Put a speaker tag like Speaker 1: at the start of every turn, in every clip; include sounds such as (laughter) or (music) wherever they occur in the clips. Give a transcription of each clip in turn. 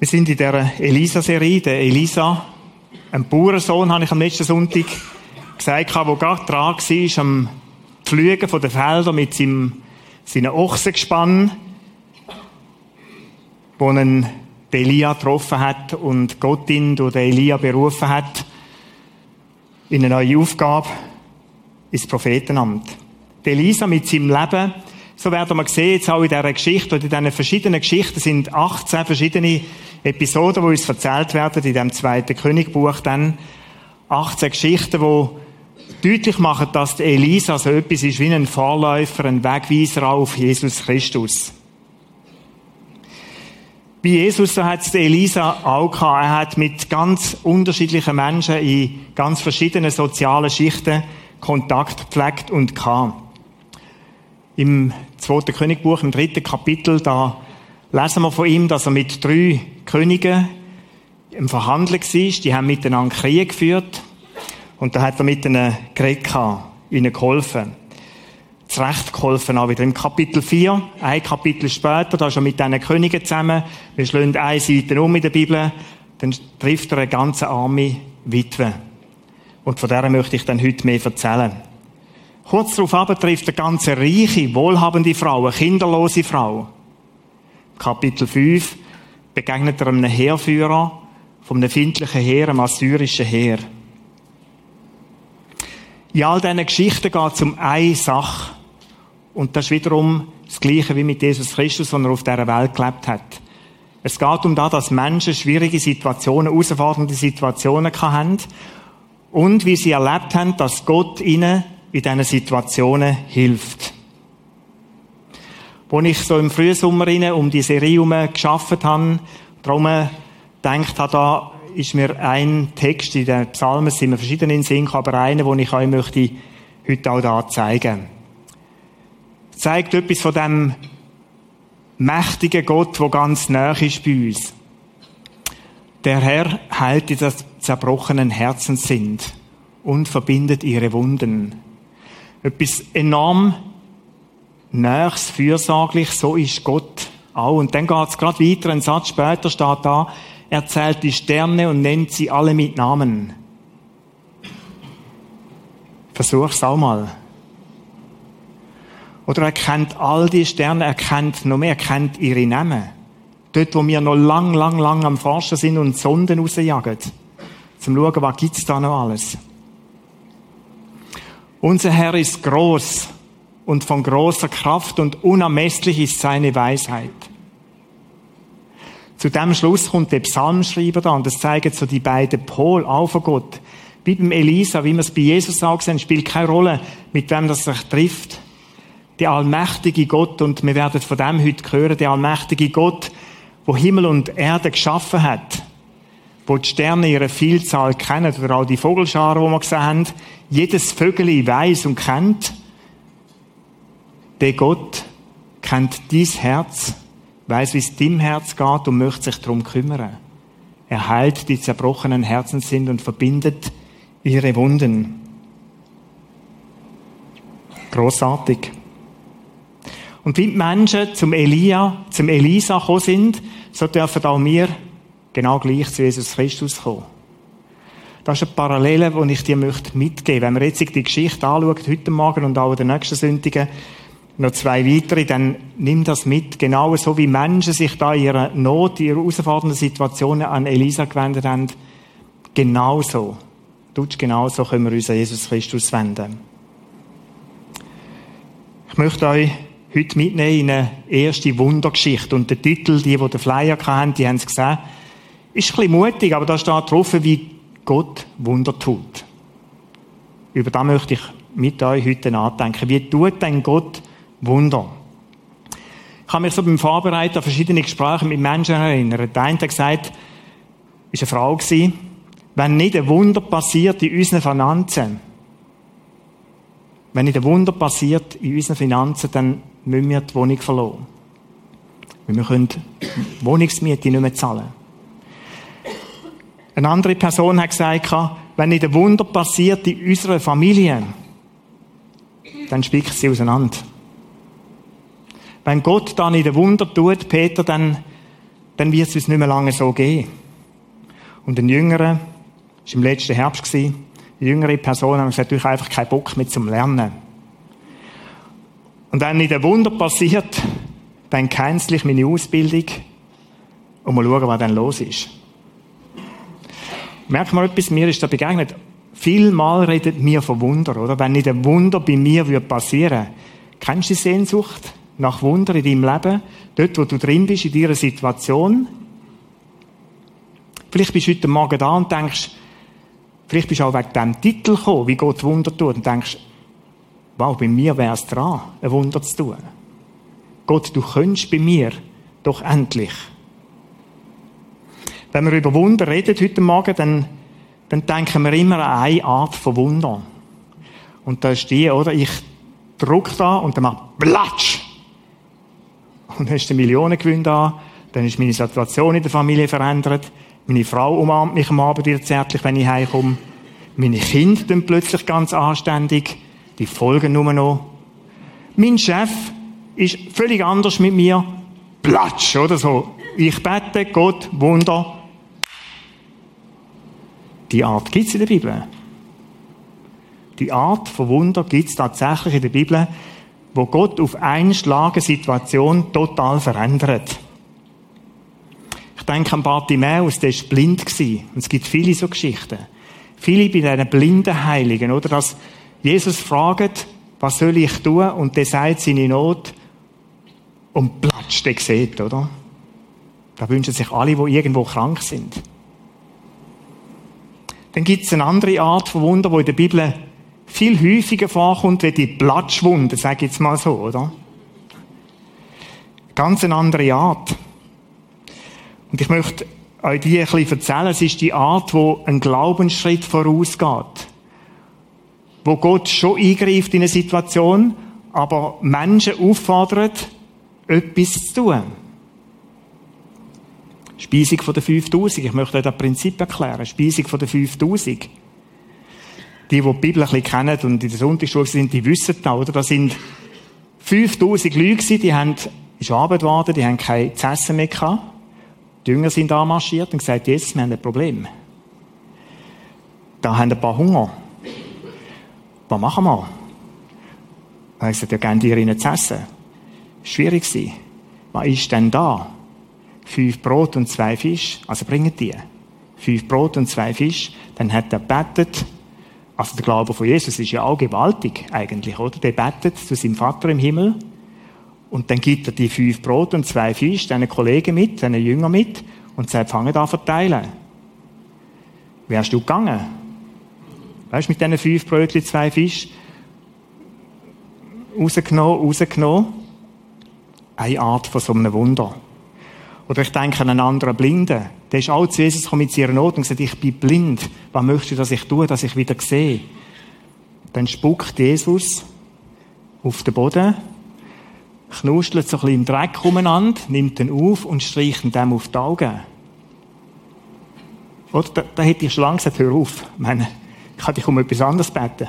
Speaker 1: Wir sind in der Elisa-Serie. Der Elisa, ein Bauernsohn, habe ich am letzten Sonntag gesagt, der gerade dran war, am Pflügen von den Feldern mit seinem, seinen Ochsengespann, wo ihn Elia getroffen hat und Gott ihn durch den Elia berufen hat in eine neue Aufgabe ins Prophetenamt. Der Elisa mit seinem Leben so werden wir sehen, jetzt auch in dieser Geschichte, oder in diesen verschiedenen Geschichten sind 18 verschiedene Episoden, die uns erzählt werden, in dem zweiten Königbuch dann. 18 Geschichten, die deutlich machen, dass die Elisa so etwas ist wie ein Vorläufer, ein Wegweiser auf Jesus Christus. Bei Jesus, so hat es Elisa auch gehabt. Er hat mit ganz unterschiedlichen Menschen in ganz verschiedenen sozialen Schichten Kontakt gepflegt und gehabt. Im zweiten Königbuch, im dritten Kapitel, da lesen wir von ihm, dass er mit drei Königen im Verhandeln war. Die haben miteinander Krieg geführt. Und da hat er mit ihnen geredet, ihnen geholfen. Zurecht geholfen, auch wieder im Kapitel 4. Ein Kapitel später, da ist er mit diesen Königen zusammen. Wir schlagen eine Seite um in der Bibel. Dann trifft er eine ganze arme Witwe. Und von der möchte ich dann heute mehr erzählen. Kurz darauf trifft eine ganze reiche, wohlhabende Frau, eine kinderlose Frau. Kapitel 5 begegnet er einem Heerführer einem findlichen Heer, einem assyrischen Heer. In all diesen Geschichten geht es um eine Sache. Und das ist wiederum das Gleiche wie mit Jesus Christus, der auf dieser Welt gelebt hat. Es geht um das, dass Menschen schwierige Situationen, herausfordernde Situationen haben und wie sie erlebt haben, dass Gott ihnen in diesen Situationen hilft. Als ich so im Frühsommer um die Serie herum geschafft habe, darum gedacht habe, da ist mir ein Text in den Psalmen, sind mir verschiedene in Sinn, aber einer, den ich euch möchte heute auch da zeigen. Es zeigt etwas von dem mächtigen Gott, der ganz nah ist bei uns. Der Herr heilt die zerbrochenen Herzen sind und verbindet ihre Wunden etwas enorm Nächs, fürsorglich, so ist Gott auch. Und dann geht es gerade weiter, ein Satz später steht da, er zählt die Sterne und nennt sie alle mit Namen. Versuch's auch mal. Oder er kennt all die Sterne, er kennt noch mehr, er kennt ihre Namen. Dort, wo wir noch lang, lang, lang am Forschen sind und Sonden rausjagen. Zum schauen, was gibt's da noch alles. Unser Herr ist groß und von großer Kraft und unermesslich ist seine Weisheit. Zu dem Schluss kommt der Psalmschreiber da und das zeigen so die beiden Pol auch von Gott. Wie beim Elisa, wie wir es bei Jesus auch sehen, spielt keine Rolle, mit wem das sich trifft. Der allmächtige Gott, und wir werden von dem heute hören, der allmächtige Gott, wo Himmel und Erde geschaffen hat, wo die Sterne ihre Vielzahl kennen, oder auch die Vogelscharen, die wir gesehen haben, jedes Vögel weiß und kennt, der Gott kennt dein Herz, weiß, wie es deinem Herz geht und möchte sich darum kümmern. Er heilt die zerbrochenen Herzen sind und verbindet ihre Wunden. Großartig. Und wie die Menschen zum Elia, zum Elisa gekommen sind, so dürfen auch wir genau gleich zu Jesus Christus kommen. Das ist eine Parallele, die ich dir möchte mitgeben Wenn man jetzt die Geschichte anschaut, heute Morgen und auch in den nächsten Sündigen, noch zwei weitere, dann nimm das mit. Genau so wie Menschen sich da in ihrer Not, in ihrer herausfordernden Situationen an Elisa gewendet haben. Genauso. Tutsch genauso können wir uns an Jesus Christus wenden. Ich möchte euch heute mitnehmen in eine erste Wundergeschichte. Und der Titel, die, die den Flyer hatten, die haben es gesehen, ist ein bisschen mutig, aber da steht drauf, wie Gott Wunder tut. Über das möchte ich mit euch heute nachdenken. Wie tut denn Gott Wunder? Ich habe mich so beim Vorbereiten an verschiedene Gespräche mit Menschen erinnert. Der eine hat gesagt, ist eine Frau gewesen, wenn nicht ein Wunder passiert in unseren Finanzen, wenn nicht ein Wunder passiert in unseren Finanzen, dann müssen wir die Wohnung verloren. Wir können die Wohnungsmiete nicht mehr zahlen. Eine andere Person hat gesagt, wenn nicht ein Wunder passiert in unserer Familie, dann spickt sie auseinander. Wenn Gott da nicht ein Wunder tut, Peter, dann dann wird es uns nicht mehr lange so gehen. Und ein Jüngerer, das war im letzten Herbst, eine jüngere Person, haben gesagt, ich habe einfach keinen Bock mehr zum Lernen. Und wenn nicht ein Wunder passiert, dann cancel ich meine Ausbildung und mal schauen, was dann los ist. Merkt mal etwas, mir ist da begegnet. Vielmal redet mir von Wunder, oder? Wenn nicht ein Wunder bei mir würde passieren, kennst du die Sehnsucht nach Wunder in deinem Leben? Dort, wo du drin bist, in dieser Situation? Vielleicht bist du heute Morgen da und denkst, vielleicht bist du auch wegen diesem Titel gekommen, wie Gott Wunder tut, und denkst, wow, bei mir wäre es dran, ein Wunder zu tun. Gott, du könntest bei mir doch endlich. Wenn wir über Wunder reden heute Morgen, dann, dann denken wir immer an eine Art von Wunder. Und da ist die, oder? Ich drücke da und dann macht Platsch! Und dann ist der Millionengewinn da, dann ist meine Situation in der Familie verändert, meine Frau umarmt mich am Abend wieder zärtlich, wenn ich heimkomme, meine Kinder dann plötzlich ganz anständig, die folgen nur noch. Mein Chef ist völlig anders mit mir, Platsch, oder so. Ich bete, Gott, Wunder, die Art gibt es in der Bibel. Die Art von Wunder gibt es tatsächlich in der Bibel, wo Gott auf einen Schlag eine Situation total verändert. Ich denke an Bartimäus, der war blind. Und es gibt viele so Geschichten. Viele bei diesen blinden Heiligen, oder? Dass Jesus fragt, was soll ich tun? Und der sagt seine Not und platscht, der sieht, oder? Da wünschen sich alle, die irgendwo krank sind. Dann gibt es eine andere Art von Wunder, die in der Bibel viel häufiger vorkommt, wie die Platschwunde, sage ich jetzt mal so, oder? Ganz eine andere Art. Und ich möchte euch die ein bisschen erzählen. Es ist die Art, wo ein Glaubensschritt vorausgeht. Wo Gott schon eingreift in eine Situation, aber Menschen auffordert, etwas zu tun. Speisung von den 5000. Ich möchte euch das Prinzip erklären. Speisung von den 5000. Die, die die Bibel ein bisschen kennen und in der Sonntagsschule sind, die wissen das, oder? Da sind 5000 Leute die haben, ist Abend geworden, die haben kein zu essen mehr gehabt. Die Jünger sind anmarschiert und gesagt, Jesus, wir haben ein Problem. Da haben ein paar Hunger. Was machen wir? Er hat gesagt, ja, geben die ihnen zu essen. Schwierig war. Was ist denn da? Fünf Brot und zwei Fisch, also bringen die. Fünf Brot und zwei Fisch, dann hat er betet, also der Glaube von Jesus ist ja auch gewaltig eigentlich, oder? Der betet zu seinem Vater im Himmel und dann gibt er die fünf Brot und zwei Fisch deinen Kollegen mit, deinen Jünger mit und sagt, fangen da verteilen. Wärst du gegangen? Weißt du, mit diesen fünf Brötchen, zwei Fisch, rausgenommen, rausgenommen. Eine Art von so einem Wunder. Oder ich denke an einen anderen Blinden. Der ist auch zu Jesus gekommen mit seiner Not und gesagt, ich bin blind. Was möchtest du, dass ich tue, dass ich wieder sehe? Dann spuckt Jesus auf den Boden, knuschelt so ein bisschen im Dreck umeinander, nimmt ihn auf und streicht ihn dem auf die Augen. Oder? Da, da hätte ich schon lange gesagt, hör auf. Ich meine, ich kann dich um etwas anderes beten.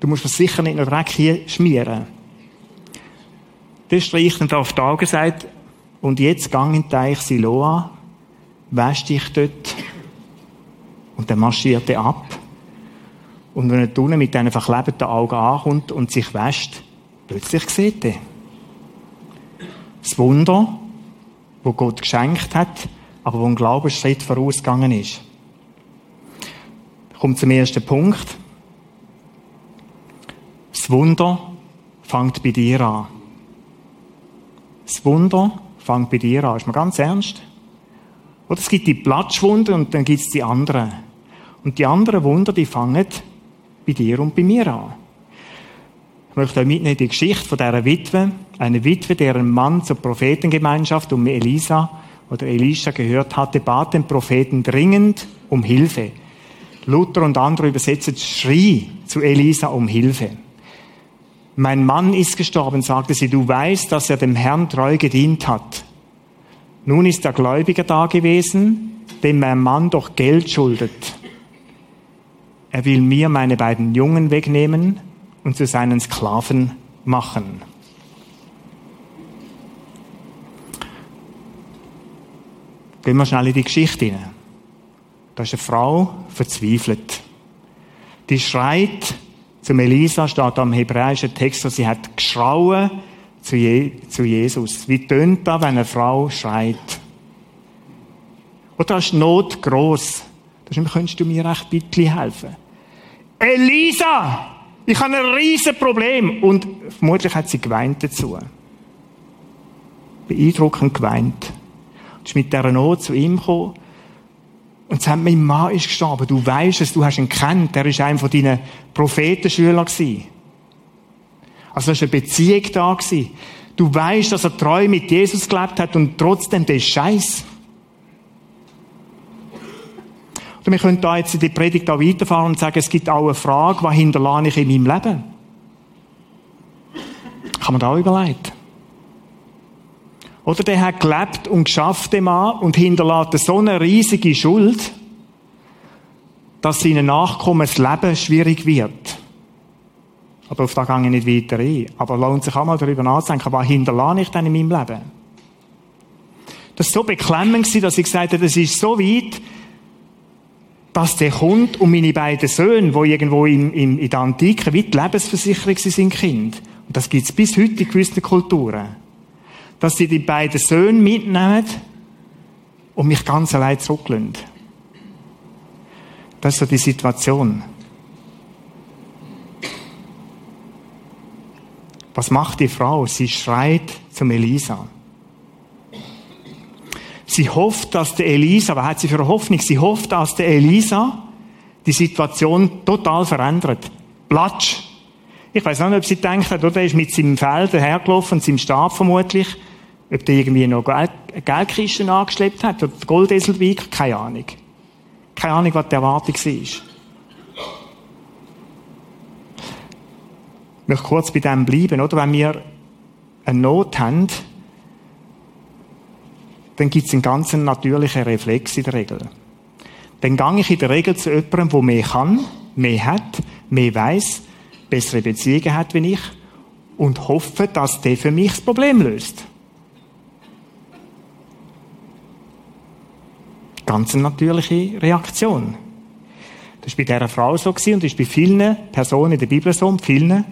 Speaker 1: Du musst mir sicher nicht noch Dreck hier schmieren. Der streicht ihn auf die Augen, sagt, und jetzt gang in den Teich Siloa, wäsch dich dort und dann marschiert er ab. Und wenn er unten mit diesen verklebten Augen ankommt und sich wäscht, plötzlich sieht er. Das Wunder, wo Gott geschenkt hat, aber wo ein Glaubensschritt vorausgegangen ist. Kommt zum ersten Punkt. Das Wunder fängt bei dir an. Das Wunder fang bei dir an. Ist mal ganz ernst. Oder es gibt die Platschwunder und dann gibt es die anderen. Und die anderen Wunder, die fangen bei dir und bei mir an. Ich möchte euch mitnehmen die Geschichte von dieser Witwe. Eine Witwe, deren Mann zur Prophetengemeinschaft um Elisa oder Elisha gehört hatte, bat den Propheten dringend um Hilfe. Luther und andere übersetzen schrie zu Elisa um Hilfe. Mein Mann ist gestorben, sagte sie, du weißt, dass er dem Herrn treu gedient hat. Nun ist der Gläubiger da gewesen, dem mein Mann doch Geld schuldet. Er will mir meine beiden Jungen wegnehmen und zu seinen Sklaven machen. Gehen wir schnell in die Geschichte hinein. Da ist eine Frau verzweifelt. Die schreit zum Elisa, steht am hebräischen Text, sie hat geschrauen zu, Je zu Jesus. Wie tönt da, wenn eine Frau schreit? Oder ist Not gross? Da könntest du mir echt bitte helfen. Elisa! Ich habe ein riesen Problem. Und vermutlich hat sie geweint dazu. Beeindruckend geweint. Und ist mit dieser Not zu ihm gekommen. Und sagt, mein Mann ist gestorben. Du weißt es, du hast ihn kennt. Der ist einer von deinen Prophetenschülern. Also, da war eine Beziehung da. Du weißt, dass er treu mit Jesus gelebt hat und trotzdem, der scheiß. Oder wir können da jetzt in die Predigt auch weiterfahren und sagen, es gibt auch eine Frage, was hinterlasse ich in meinem Leben? Kann man da auch überlegen. Oder der hat gelebt und geschafft, dem Mann, und hinterlässt so eine riesige Schuld, dass seinen Nachkommen das Leben schwierig wird. Aber auf da gehe ich nicht weiter ein. Aber lohnt sich auch mal darüber nachzudenken, was hinterlasse ich denn in meinem Leben? Das war so beklemmend, dass ich gesagt habe, das ist so weit, dass der kommt und meine beiden Söhne, die irgendwo in, in, in der Antike wie die Lebensversicherung sind, Kind. Und das gibt es bis heute in gewissen Kulturen. Dass sie die beiden Söhne mitnehmen und mich ganz allein zurücklassen. Das ist so die Situation. Was macht die Frau? Sie schreit zum Elisa. Sie hofft, dass der Elisa, was hat sie für eine Hoffnung? Sie hofft, dass der Elisa die Situation total verändert. Platsch. Ich weiß nicht, ob sie denkt hat, oder? Er ist mit seinem Feld hergelaufen, seinem Stab vermutlich. Ob der irgendwie noch Geldkisten angeschleppt hat oder Goldesel wiegt, keine Ahnung. Keine Ahnung, was die Erwartung war. Ich möchte kurz bei dem bleiben, oder? Wenn wir eine Not haben, dann gibt es einen ganz natürlichen Reflex in der Regel. Dann gehe ich in der Regel zu jemandem, der mehr kann, mehr hat, mehr weiß, bessere Beziehungen hat wie ich und hoffe, dass der für mich das Problem löst. Ganz eine natürliche Reaktion. Das war bei dieser Frau so und ist bei vielen Personen in der Bibel so und vielen,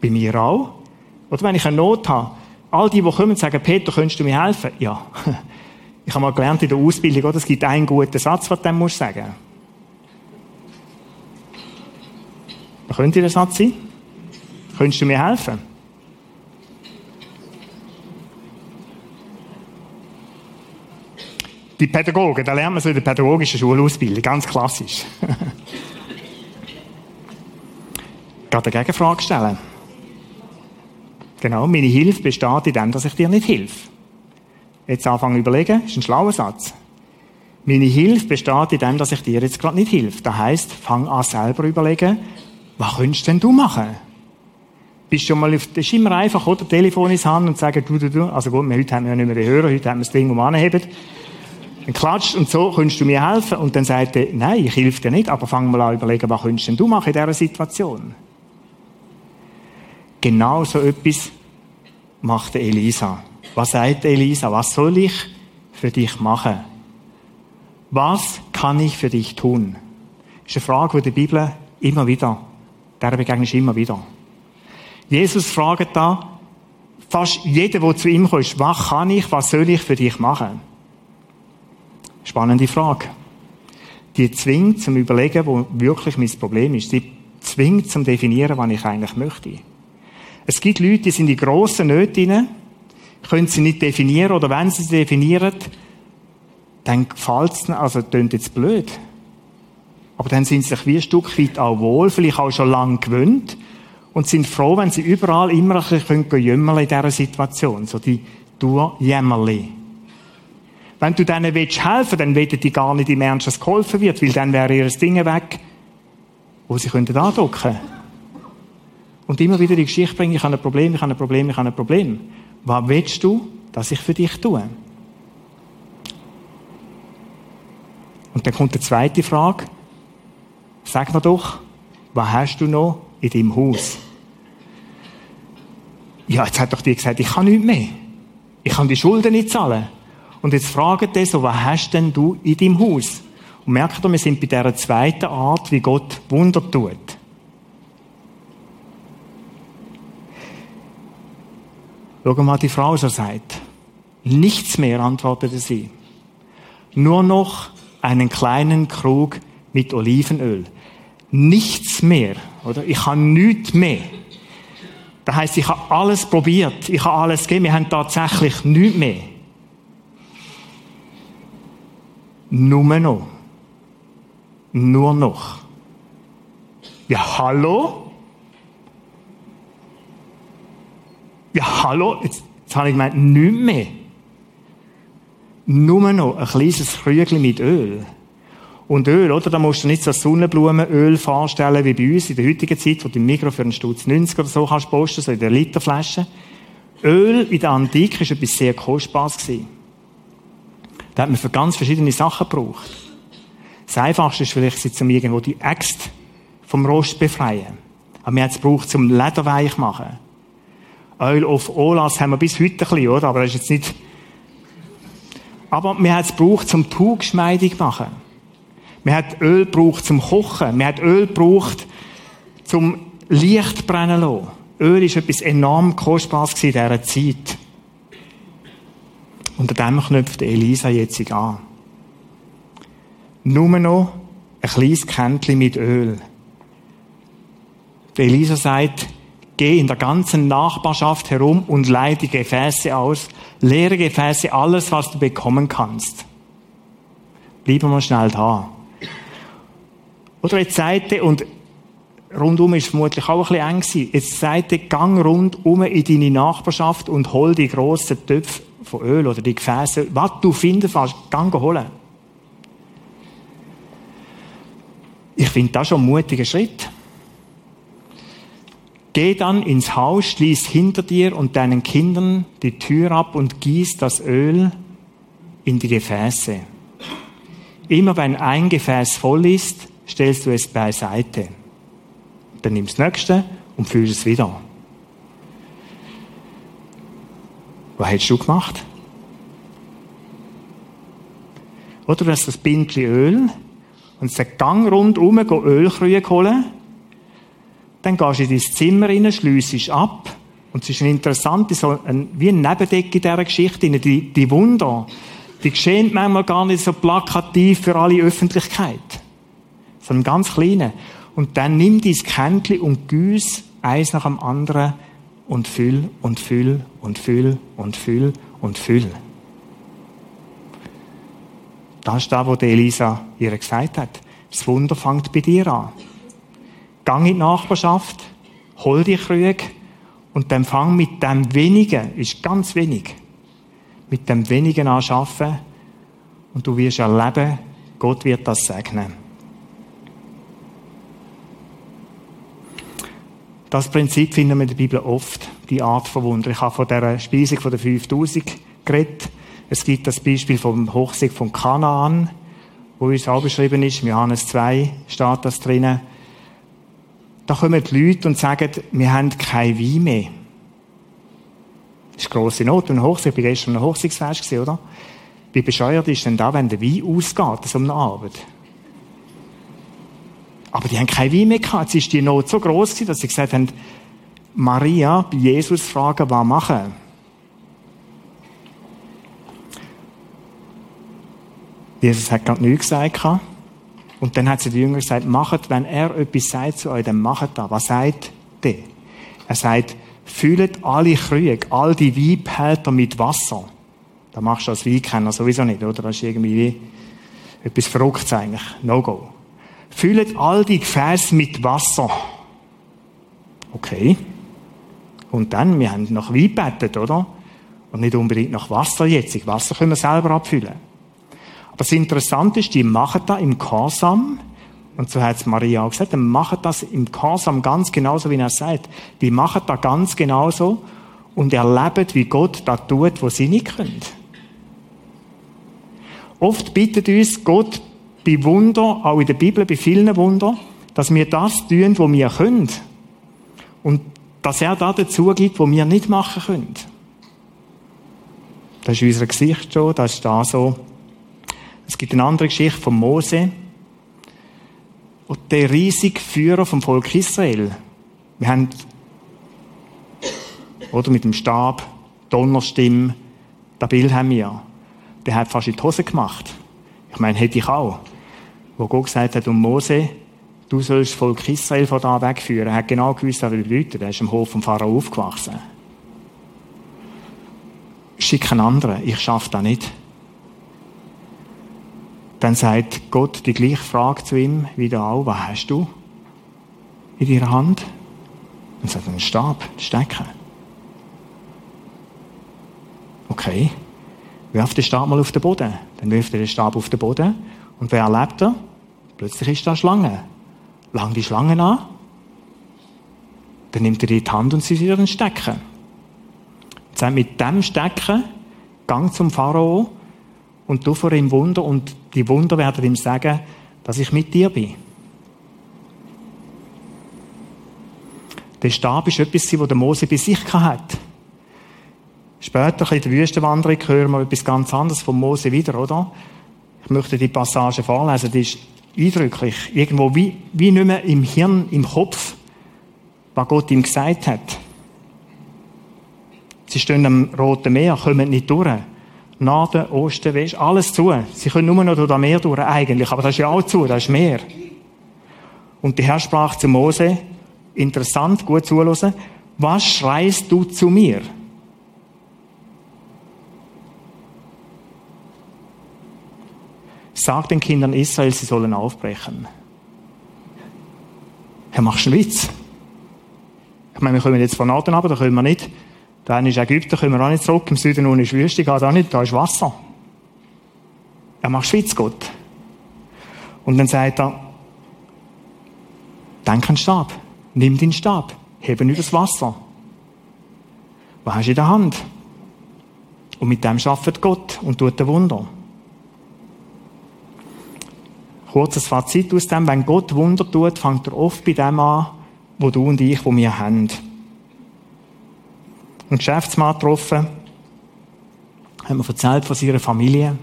Speaker 1: bei mir auch. Oder wenn ich eine Not habe, all die, die kommen und sagen, Peter, könntest du mir helfen? Ja. (laughs) Ich habe mal gelernt in der Ausbildung, es gibt einen guten Satz, was du dann sagen musst Was könnte der Satz sein? Könntest du mir helfen? Die Pädagogen, da lernt man so in der pädagogischen Schulausbildung, ganz klassisch. (laughs) Gerade eine Gegenfrage stellen. Genau, meine Hilfe besteht in dem, dass ich dir nicht helfe. Jetzt anfangen zu überlegen, ist ein schlauer Satz. Meine Hilfe besteht in dem, dass ich dir jetzt gerade nicht hilf. Das heisst, fang an selber überlegen, was könntest denn du machen? Bist schon mal auf, das ist immer einfach, oder? Telefon ins Hand und sagen, du, du, du. Also gut, heute haben wir ja nicht mehr den Hörer, heute haben wir das Ding, wir anheben. Dann klatscht und so, könntest du mir helfen? Und dann sagt er, nein, ich helfe dir nicht, aber fang mal an überlegen, was könntest denn du machen in dieser Situation? Genau so etwas macht Elisa. Was sagt Elisa? Was soll ich für dich machen? Was kann ich für dich tun? Das ist eine Frage, die die Bibel immer wieder, der begegnest immer wieder. Jesus fragt da, fast jeder, der zu ihm kommt, was kann ich, was soll ich für dich machen? Spannende Frage. Die zwingt zum Überlegen, wo wirklich mein Problem ist. Die zwingt zum Definieren, was ich eigentlich möchte. Es gibt Leute, die sind in grossen Nöten können sie nicht definieren oder wenn sie sie definieren, dann gefällt es also klingt jetzt blöd. Aber dann sind sie sich wie ein Stück weit auch wohl, vielleicht auch schon lange gewöhnt und sind froh, wenn sie überall immer ein bisschen können in dieser Situation. So die Du-Jämmerli. Wenn du denen willst helfen, dann wollen die gar nicht im Ernst, dass geholfen wird, weil dann wäre ihr Ding weg, wo sie könnten andocken. Und immer wieder die Geschichte bringen, ich habe ein Problem, ich habe ein Problem, ich habe ein Problem. Was willst du, dass ich für dich tue? Und dann kommt die zweite Frage. Sag mir doch, was hast du noch in deinem Haus? Ja, jetzt hat doch die gesagt, ich kann nichts mehr. Ich kann die Schulden nicht zahlen. Und jetzt fragt er so, was hast denn du in deinem Haus? Und merkt ihr, wir sind bei dieser zweiten Art, wie Gott Wunder tut. Schau mal, die Frau so sagt. Nichts mehr, antwortete sie. Nur noch einen kleinen Krug mit Olivenöl. Nichts mehr, oder? Ich habe nichts mehr. Das heisst, ich habe alles probiert, ich habe alles gegeben, wir haben tatsächlich nichts mehr. Nur noch. Nur noch. Ja, hallo? Ja, hallo? Jetzt, jetzt habe ich gemeint, nichts mehr. Nur noch ein kleines Krügel mit Öl. Und Öl, oder? Da musst du nicht so Sonnenblumenöl vorstellen wie bei uns in der heutigen Zeit, wo du im Mikro für einen Stutz 90 oder so kannst posten, so in der Literflasche. Öl in der Antike war etwas sehr Kostbares. Gewesen. Da hat man für ganz verschiedene Sachen gebraucht. Das Einfachste ist vielleicht, sie zum irgendwo die Äxte vom Rost befreien. Aber man hat es gebraucht, zum Leder weich machen. Öl auf Olas haben wir bis heute ein bisschen, oder? Aber das ist jetzt nicht... Aber man hat es gebraucht, zum Tuch geschmeidig machen. Man hat Öl gebraucht zum Kochen. Man hat Öl gebraucht zum Licht brennen lassen. Öl ist etwas enorm Kostbares in dieser Zeit. Unter dem knüpft Elisa jetzt an. Nur noch ein kleines Kännchen mit Öl. Elisa sagt, geh in der ganzen Nachbarschaft herum und leih die Gefäße aus, leere Gefäße, alles, was du bekommen kannst. Bleiben wir schnell da. Oder jetzt sagt er, und rundum ist vermutlich auch ein bisschen eng gewesen, jetzt sagt er, gang rundum in deine Nachbarschaft und hol die grossen Töpfe von Öl oder die Gefäße, was du finden kannst, gang holen. Ich finde das schon ein mutiger Schritt. Geh dann ins Haus, schließ hinter dir und deinen Kindern die Tür ab und gieß das Öl in die Gefäße. Immer wenn ein Gefäß voll ist, stellst du es beiseite. Dann nimmst du das nächste und füllst es wieder. Was hättest du gemacht? Oder du hast das Bindchen Öl und den Gang rundherum Ölkrüge holen. Dann gehst du in dein Zimmer rein, schliessest ab. Und es ist ein interessante, so ein, wie ein Nebendeck in dieser Geschichte. Die, die Wunder, die geschehen manchmal gar nicht so plakativ für alle Öffentlichkeit sondern ganz kleine. Und dann nimm dein Kännchen und güss eins nach dem anderen und füll und füll und füll und füll und füll. Das ist das, was Elisa ihr gesagt hat. Das Wunder fängt bei dir an. Gang in die Nachbarschaft, hol die Krüge und dann fang mit dem Wenigen, ist ganz wenig, mit dem Wenigen an arbeiten und du wirst erleben, Gott wird das segnen. Das Prinzip finden wir in der Bibel oft, die Art von Wunder. Ich habe von der Speisung von der 5000 geredet. Es gibt das Beispiel vom Hochsieg von Kanaan, wo uns auch beschrieben ist. Johannes 2 steht das drinnen. Da kommen die Leute und sagen, wir haben kein Wein mehr. Das ist grosse Not. Und Hochsieg, ich war gestern ein Hochsiegsfest, oder? Wie bescheuert ist denn da, wenn der Wein ausgeht, so eine Abend? Aber die haben kein Wein mehr gehabt. Jetzt ist die Not so groß dass sie gesagt haben, Maria bei Jesus fragen, was machen? Jesus hat gerade nichts gesagt. Und dann hat sie die Jünger gesagt, macht, wenn er etwas sagt zu euch, dann macht das. Was sagt der? Er sagt, füllt alle Krüge, all die Weibhälter mit Wasser. Da machst du als Weinkenner sowieso nicht, oder? Das ist irgendwie etwas Verrücktes eigentlich. No go. Füllt all die Gefäße mit Wasser. Okay. Und dann, wir haben nach Wein gebettet, oder? Und nicht unbedingt nach Wasser jetzt. Wasser können wir selber abfüllen. Aber das Interessante ist, die machen das im Kasam. Und so hat es Maria auch gesagt, die machen das im Kasam ganz genauso, wie er sagt. Die machen das ganz genauso und erleben, wie Gott das tut, was sie nicht können. Oft bittet uns Gott, bei Wunder, auch in der Bibel, bei vielen Wundern, dass wir das tun, was wir können. Und dass er da dazu gibt, was wir nicht machen können. Das ist unser Gesicht schon, das ist da so. Es gibt eine andere Geschichte von Mose. Und der riesige Führer vom Volk Israel. Wir haben, oder mit dem Stab, Donnerstimme, das Bild haben wir. Der hat fast in die Hose gemacht. Ich meine, hätte ich auch. Wo Gott gesagt hat, um Mose, du sollst das Volk Israel von da wegführen. Er hat genau gewusst, was er bedeutet. Er ist im Hof vom Pharao aufgewachsen. Schick einen anderen. Ich schaffe das nicht. Dann sagt Gott die gleiche Frage zu ihm, wieder auch, was hast du in deiner Hand? Und sagt, einen Stab, stecken. Okay. Wirf den Stab mal auf den Boden. Dann wirft er den Stab auf den Boden. Und wer erlebt er? Plötzlich ist da eine Schlange. Lang die Schlange an. Dann nimmt er die Hand und sie wieder den Stecken. Sagt, mit dem Stecken, gang zum Pharao und du vor ihm Wunder und die Wunder werden ihm sagen, dass ich mit dir bin. Der Stab ist etwas, was der Mose bei sich hat. Später in der Wüstenwanderung hören wir etwas ganz anderes von Mose wieder, oder? Ich möchte die Passage vorlesen, die ist eindrücklich. Irgendwo wie, wie nicht mehr im Hirn, im Kopf, was Gott ihm gesagt hat. Sie stehen am Roten Meer, kommen nicht durch. Norden, Osten, West, alles zu. Sie können nur noch durch das Meer durch, eigentlich. Aber das ist ja auch zu, das ist Meer. Und der Herr sprach zu Mose, interessant, gut zuhören, was schreist du zu mir? Sag den Kindern Israel, sie sollen aufbrechen. Herr, machst du einen Witz? Ich meine, wir kommen jetzt von Norden aber da können wir nicht. Da ist Ägypten, können wir auch nicht zurück. Im Süden ist Wüste, geht auch nicht, da ist Wasser. Er macht Schweiz, Gott. Und dann sagt er, denk an den Stab. Nimm den Stab. Hebe über das Wasser. Was hast du in der Hand? Und mit dem schafft Gott und tut ein Wunder. Kurzes Fazit aus dem, wenn Gott Wunder tut, fängt er oft bei dem an, wo du und ich, wo wir haben. Ein Geschäftsmann getroffen, hat mir erzählt von seiner Familie.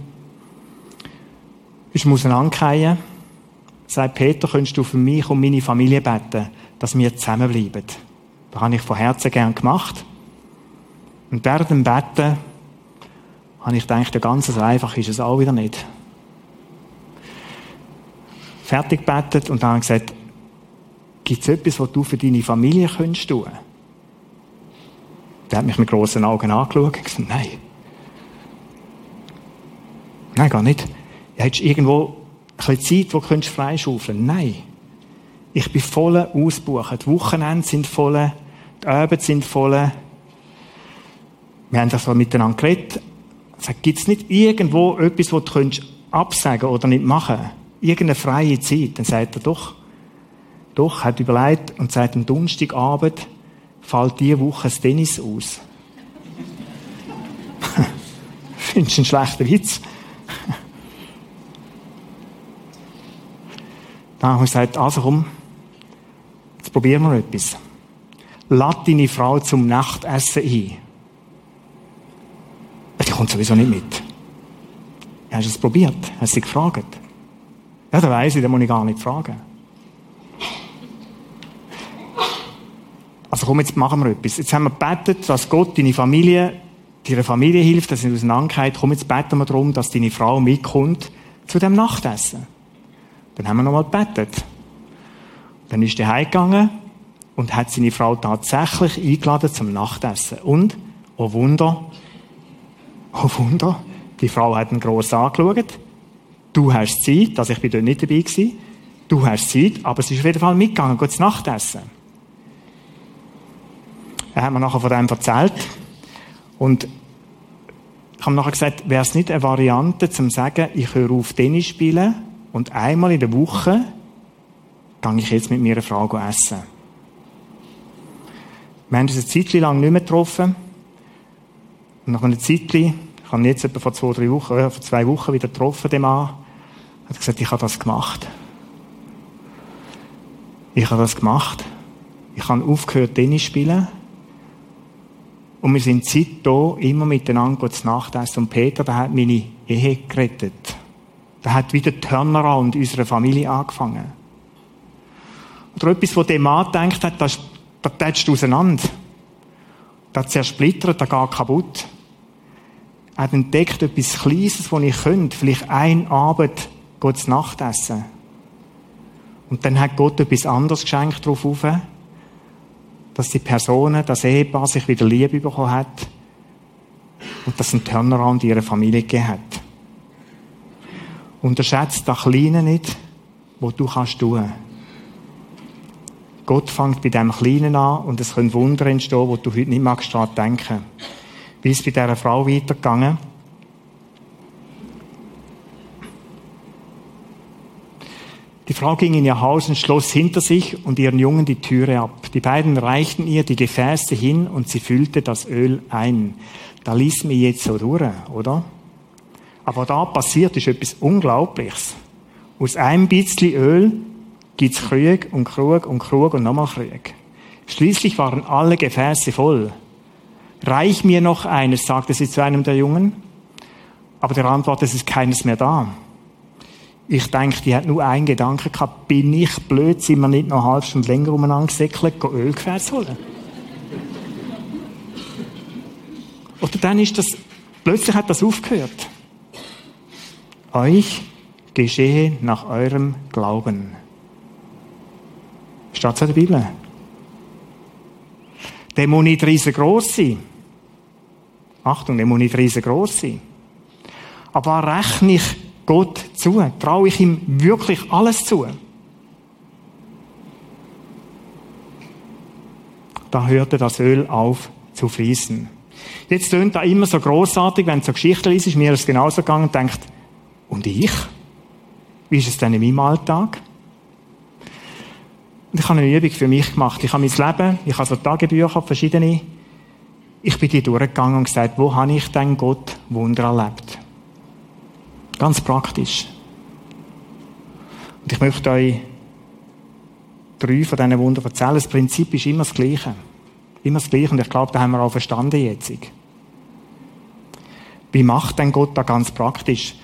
Speaker 1: Ist angehen. Sagt Peter, könntest du für mich und meine Familie beten, dass wir zusammenbleiben? Das habe ich von Herzen gern gemacht. Und während dem Betten habe ich gedacht, ja, ganz so einfach ist es auch wieder nicht fertig gebetet und dann gesagt, gibt es etwas, was du für deine Familie könntest tun? Der hat mich mit großen Augen angeschaut und gesagt, nein. Nein, gar nicht. Hättest irgendwo ein bisschen Zeit, wo du freischaufeln Nein. Ich bin voll ausgebucht. Die Wochenende sind voll, die Abende sind voll. Wir haben das so miteinander geredet. Gibt es nicht irgendwo etwas, was du absagen oder nicht machen könntest? Irgendeine freie Zeit, dann sagt er doch, doch, hat überlegt und sagt, am Donnerstagabend fällt diese Woche das Tennis aus. (laughs) Findest du einen schlechten Witz? (laughs) Dann habe ich gesagt, also komm, jetzt probieren wir etwas. Lad deine Frau zum Nachtessen ein. Die kommt sowieso nicht mit. Hast du es probiert? Hast du sie gefragt? Ja, da weiss ich, da muss ich gar nicht fragen. Also komm, jetzt machen wir etwas. Jetzt haben wir gebetet, dass Gott deine Familie, deiner Familie hilft, dass sie auseinandergeht. Komm, jetzt beten wir darum, dass deine Frau mitkommt zu dem Nachtessen. Dann haben wir nochmal gebetet. Dann ist er heimgegangen und hat seine Frau tatsächlich eingeladen zum Nachtessen. Und, oh Wunder, oh Wunder, die Frau hat ihn gross angeschaut Du hast Zeit, also ich bin dort nicht dabei gewesen. Du hast Zeit, aber es ist auf jeden Fall mitgegangen, gut zu Nachtessen. Er hat mir nachher von dem erzählt. Und ich habe nachher gesagt, wäre es nicht eine Variante, zum sagen, ich höre auf Tennis spielen und einmal in der Woche gehe ich jetzt mit meiner Frau essen. Wir haben uns eine Zeit lang nicht mehr getroffen. Und nach einer Zeit, ich habe jetzt etwa vor zwei, drei Wochen, äh, vor zwei Wochen wieder getroffen, dem Mann, hat gesagt, ich habe das gemacht. Ich habe das gemacht. Ich habe aufgehört, Tennis spielen. Und wir sind seit hier immer miteinander zu Nacht essen. Und Peter, der hat meine Ehe gerettet. Der hat wieder Turnaround unserer Familie angefangen. Oder etwas, wo der Mann denkt hat, das, das tätscht auseinander. Das zersplittert, das geht kaputt. Er hat entdeckt etwas Kleines, das ich könnte. Vielleicht ein Abend Gottes Nacht essen. Und dann hat Gott etwas anderes geschenkt darauf auf, dass die Person, das Ehepaar sich wieder Liebe bekommen hat und dass ein Turnaround ihrer Familie gegeben hat. Unterschätzt das Kleine nicht, was du kannst tun. Gott fängt bei dem Kleinen an und es können Wunder entstehen, wo du heute nicht magst daran denken. Wie ist bei dieser Frau weitergegangen? Die Frau ging in ihr Haus und schloss hinter sich und ihren Jungen die Türe ab. Die beiden reichten ihr die Gefäße hin und sie füllte das Öl ein. Da ließ mir jetzt so durch, oder? Aber da passiert ist etwas Unglaubliches. Aus einem bisschen Öl gibt's Krug und Krug und Krug und nochmal Krug. Schließlich waren alle Gefäße voll. Reich mir noch eines, sagte sie zu einem der Jungen. Aber der Antwort, es ist keines mehr da. Ich denke, die hat nur einen Gedanken gehabt. Bin ich blöd, sind wir nicht noch eine halbe Stunde länger umeinander gesäckelt, Ölgefäß holen? Oder dann ist das, plötzlich hat das aufgehört. Euch geschehe nach eurem Glauben. Steht in der Bibel? Der muss nicht riesengroß sein. Achtung, der muss nicht riesengroß sein. Aber rechne ich Gott zu? Traue ich ihm wirklich alles zu? Da hörte das Öl auf zu fließen. Jetzt tönt da immer so großartig, wenn es so Geschichten liest, ist mir das genauso gegangen und denkt, und ich? Wie ist es denn in meinem Alltag? Und ich habe eine Übung für mich gemacht. Ich habe mein Leben, ich habe so Tagebücher, verschiedene. Ich bin die durchgegangen und gesagt, wo habe ich denn Gott Wunder erlebt? Ganz praktisch. Und ich möchte euch drei von diesen Wundern erzählen. Das Prinzip ist immer das Gleiche. Immer das Gleiche. Und ich glaube, da haben wir auch verstanden jetzt. Wie macht denn Gott da ganz praktisch?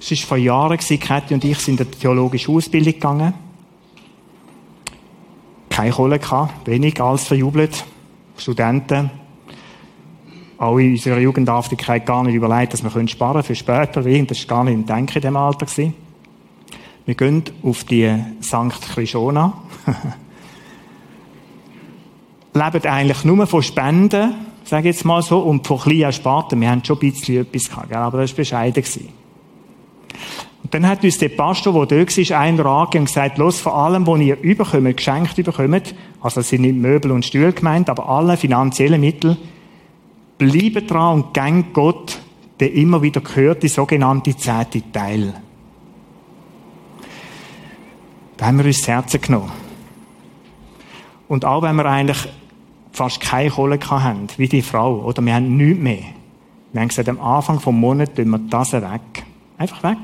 Speaker 1: Es war vor Jahren, Kathi und ich sind in die theologische Ausbildung gegangen. Keine Kohle gehabt, wenig, alles verjubelt. Studenten, auch in unserer Jugendhaftigkeit gar nicht überlegt, dass wir sparen für später. Das war gar nicht im Denken in dem Alter. Gewesen. Wir gehen auf die St. Krishona. Leben (laughs) eigentlich nur von Spenden, sage ich jetzt mal so, und von kleinen Sparten. Wir haben schon ein bisschen etwas gehabt, aber das war bescheiden. Gewesen. Und dann hat uns der Pastor, der dort war, einen Rat und gesagt, los, vor allem, was ihr überkommt, geschenkt überkommt, also es sind nicht Möbel und Stühle gemeint, aber alle finanziellen Mittel, bleibe dran und gang Gott, der immer wieder gehört, die sogenannte zehnte Teil. Da haben wir uns das Herz genommen. Und auch wenn wir eigentlich fast keine Kohle haben, wie die Frau, oder wir haben nichts mehr. Wir haben gesagt, am Anfang vom Monat tun wir das weg. Einfach weg.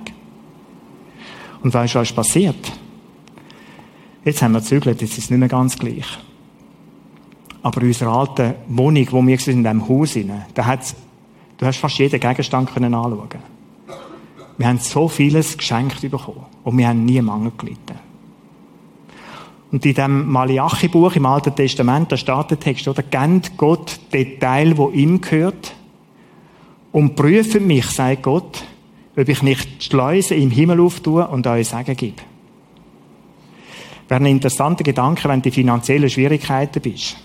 Speaker 1: Und was ist alles passiert? Jetzt haben wir gezügelt, jetzt ist es nicht mehr ganz gleich. Aber in unserer alten Wohnung, wo wir in diesem Haus sind, da hat's, du hast fast jeden Gegenstand können anschauen. Wir haben so vieles geschenkt bekommen. Und wir haben nie Mangel gelitten. Und in dem Malachi-Buch im Alten Testament, da steht der Text, oder? Kennt Gott den Teil, wo ihm gehört? Und prüft mich, sagt Gott, ob ich nicht die Schleuse im Himmel auftue und euch Sagen gebe. Wäre ein interessanter Gedanke, wenn du in finanziellen Schwierigkeiten bist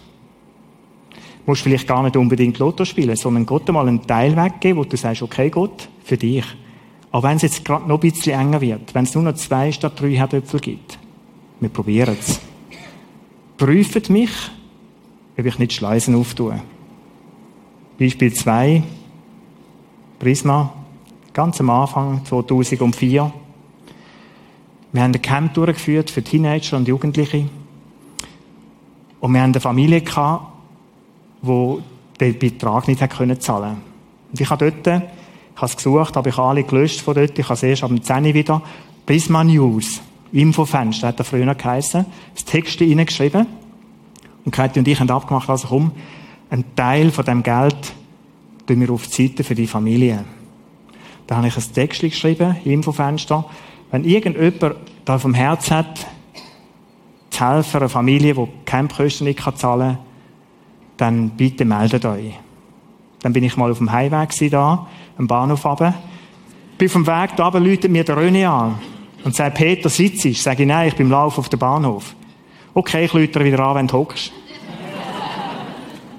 Speaker 1: musst vielleicht gar nicht unbedingt Lotto spielen, sondern Gott einmal einen Teil weggeben, wo du sagst, okay Gott, für dich. Aber wenn es jetzt gerade noch ein bisschen enger wird, wenn es nur noch zwei statt drei Herdöpfel gibt, wir probieren es. Prüft mich, ob ich nicht Schleusen auftue. Beispiel 2, Prisma, ganz am Anfang, 2004. Wir haben ein Camp durchgeführt für Teenager und Jugendliche. Und wir haben eine Familie gehabt, die den Betrag nicht hat können zahlen Und ich habe dort, ich habe es gesucht, habe ich alle gelöscht von dort, ich habe es erst am 10 wieder, Prisma News, Infofenster hat er früher geheißen, das Text reingeschrieben. Und Kathi und ich haben abgemacht, also komm, Ein Teil von dem Geld tun wir auf die Seite für die Familie. Da habe ich ein Text geschrieben, Infofenster. Wenn irgendjemand da vom Herz hat, zu helfen, einer Familie, die Campkosten nicht zahlen kann, dann bitte meldet euch. Dann bin ich mal auf dem Heimweg da, am Bahnhof runter. Bin vom Weg da läutet mir der Röne an und sagt, Peter, sitzt ich? Sage ich, nein, ich bin im Lauf auf dem Bahnhof. Okay, ich läutere wieder an, wenn du hockst.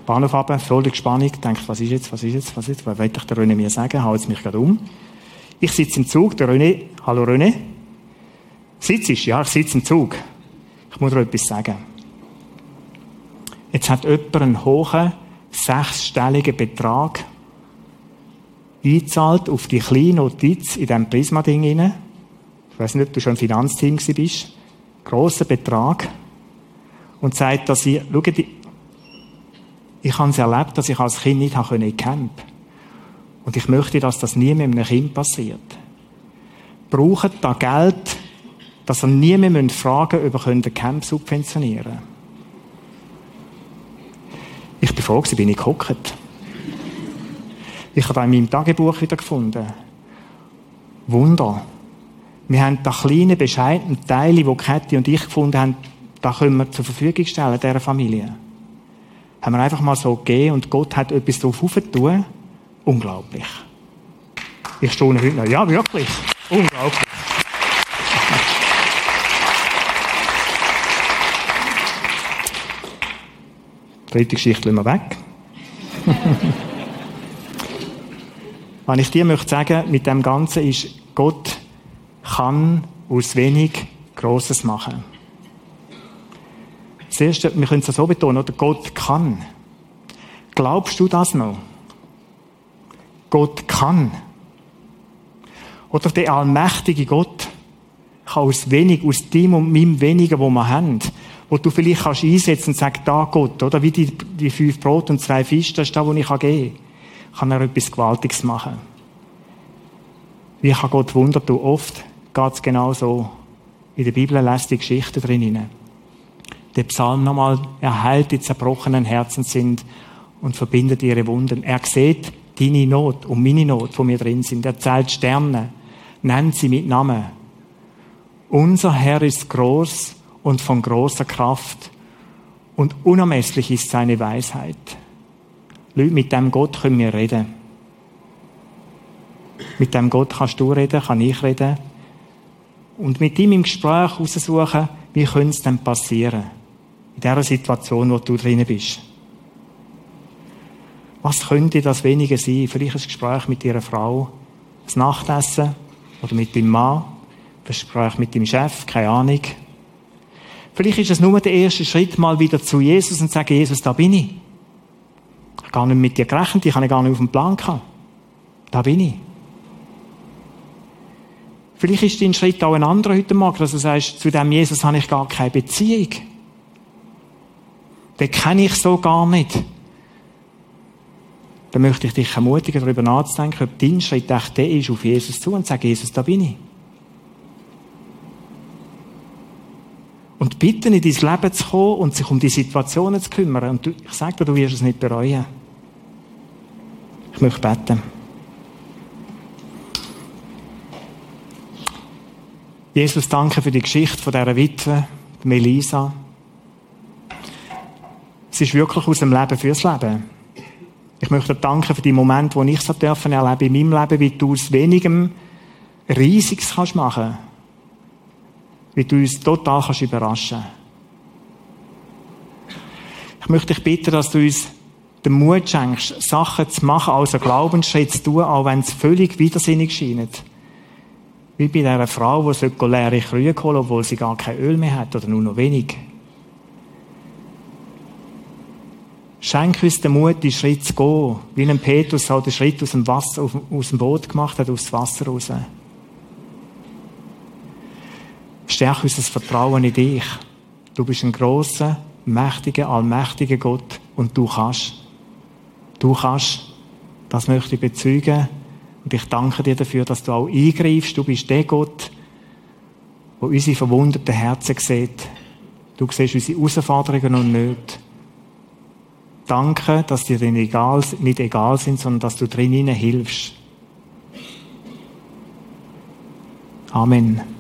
Speaker 1: Bahnhof runter, voll die Spannung, denkt, was ist jetzt, was ist jetzt, was ist jetzt, was will ich der René mir sagen, haut mich gerade um. Ich sitze im Zug, der René, hallo René. Sitzt Ja, ich sitze im Zug. Ich muss dir etwas sagen. Jetzt hat jemand einen hohen, sechsstelligen Betrag eingezahlt auf die kleine Notiz in diesem Prisma-Ding rein. Ich weiß nicht, ob du schon im Finanzteam bist. Grosser Betrag. Und sagt, dass ich, schau, ich habe es erlebt, dass ich als Kind nicht in den Camp Und ich möchte, dass das nie mit einem Kind passiert. Braucht da Geld, dass ihr nie mehr fragen müsst, ob den Camp subventionieren könnt. Ich bin froh, bin ich gehockt. Ich habe da in meinem Tagebuch wieder gefunden. Wunder. Wir haben da kleine, bescheidene Teile, die Käthi und ich gefunden haben, da können wir zur Verfügung stellen, dieser Familie haben wir einfach mal so gegeben und Gott hat etwas drauf aufgetan. Unglaublich. Ich stehe heute noch. Ja, wirklich. Unglaublich. Dritte Geschichte lassen wir weg. (laughs) Was ich dir möchte sagen, mit dem Ganzen ist, Gott kann aus wenig Grosses machen. Das Erste, wir können es so betonen, oder? Gott kann. Glaubst du das noch? Gott kann. Oder der allmächtige Gott kann aus wenig, aus dem und meinem Wenigen, wo wir haben, wo du vielleicht kannst einsetzen und sagen, da Gott, oder? Wie die, die fünf Brot und zwei Fische, das ist da, wo ich gehen kann. Kann er etwas Gewaltiges machen. Wie kann Gott Wunder tun? Oft geht es genau so. In der Bibel lässt die Geschichte drin der Psalm nochmal, er heilt die zerbrochenen Herzen sind und verbindet ihre Wunden. Er sieht deine Not und meine Not, wo wir drin sind. Er zählt Sterne, nennt sie mit Namen. Unser Herr ist groß und von großer Kraft und unermesslich ist seine Weisheit. Leute, mit dem Gott können wir reden. Mit dem Gott kannst du reden, kann ich reden. Und mit ihm im Gespräch heraussuchen, wie könnte es denn passieren? in dieser Situation, wo du drin bist. Was könnte das wenige sein? Vielleicht ein Gespräch mit ihrer Frau, das Nachtessen oder mit deinem Mann, ein Gespräch mit dem Chef, keine Ahnung. Vielleicht ist es nur der erste Schritt, mal wieder zu Jesus und zu sagen, Jesus, da bin ich. Ich habe gar nicht mit dir gerechnet, ich habe gar nicht auf dem Plan gehabt. Da bin ich. Vielleicht ist dein Schritt auch ein anderer heute Morgen, dass du sagst, zu dem Jesus habe ich gar keine Beziehung den kenne ich so gar nicht. Dann möchte ich dich ermutigen, darüber nachzudenken, ob dein Schritt echt der ist, auf Jesus zu und sagen, Jesus, da bin ich. Und bitten, in dein Leben zu kommen und sich um die Situationen zu kümmern. Und ich sage dir, du wirst es nicht bereuen. Ich möchte beten. Jesus, danke für die Geschichte von dieser Witwe, Melisa. Es ist wirklich aus dem Leben fürs Leben. Ich möchte dir danken für die Momente, wo ich so erleben in meinem Leben, wie du aus wenigem Riesiges kannst machen. Wie du uns total kannst überraschen. Ich möchte dich bitten, dass du uns den Mut schenkst, Sachen zu machen, also Glaubensschritt zu tun, auch wenn es völlig widersinnig scheint. Wie bei dieser Frau, die leere Krüge holen obwohl sie gar kein Öl mehr hat oder nur noch wenig. Schenk uns den Mut, die Schritt zu gehen, wie ein Petrus auch den Schritt aus dem, Wasser, aus dem Boot gemacht hat, aufs Wasser raus. Stärk unser Vertrauen in dich. Du bist ein großer, mächtiger, allmächtiger Gott und du kannst. Du kannst. Das möchte ich bezeugen. Und ich danke dir dafür, dass du auch eingreifst. Du bist der Gott, der unsere verwundeten Herzen sieht. Du siehst unsere Herausforderungen und Nöte. danke, dass dir nicht egal, nicht egal sind, sondern dass du drinnen hilfst. Amen.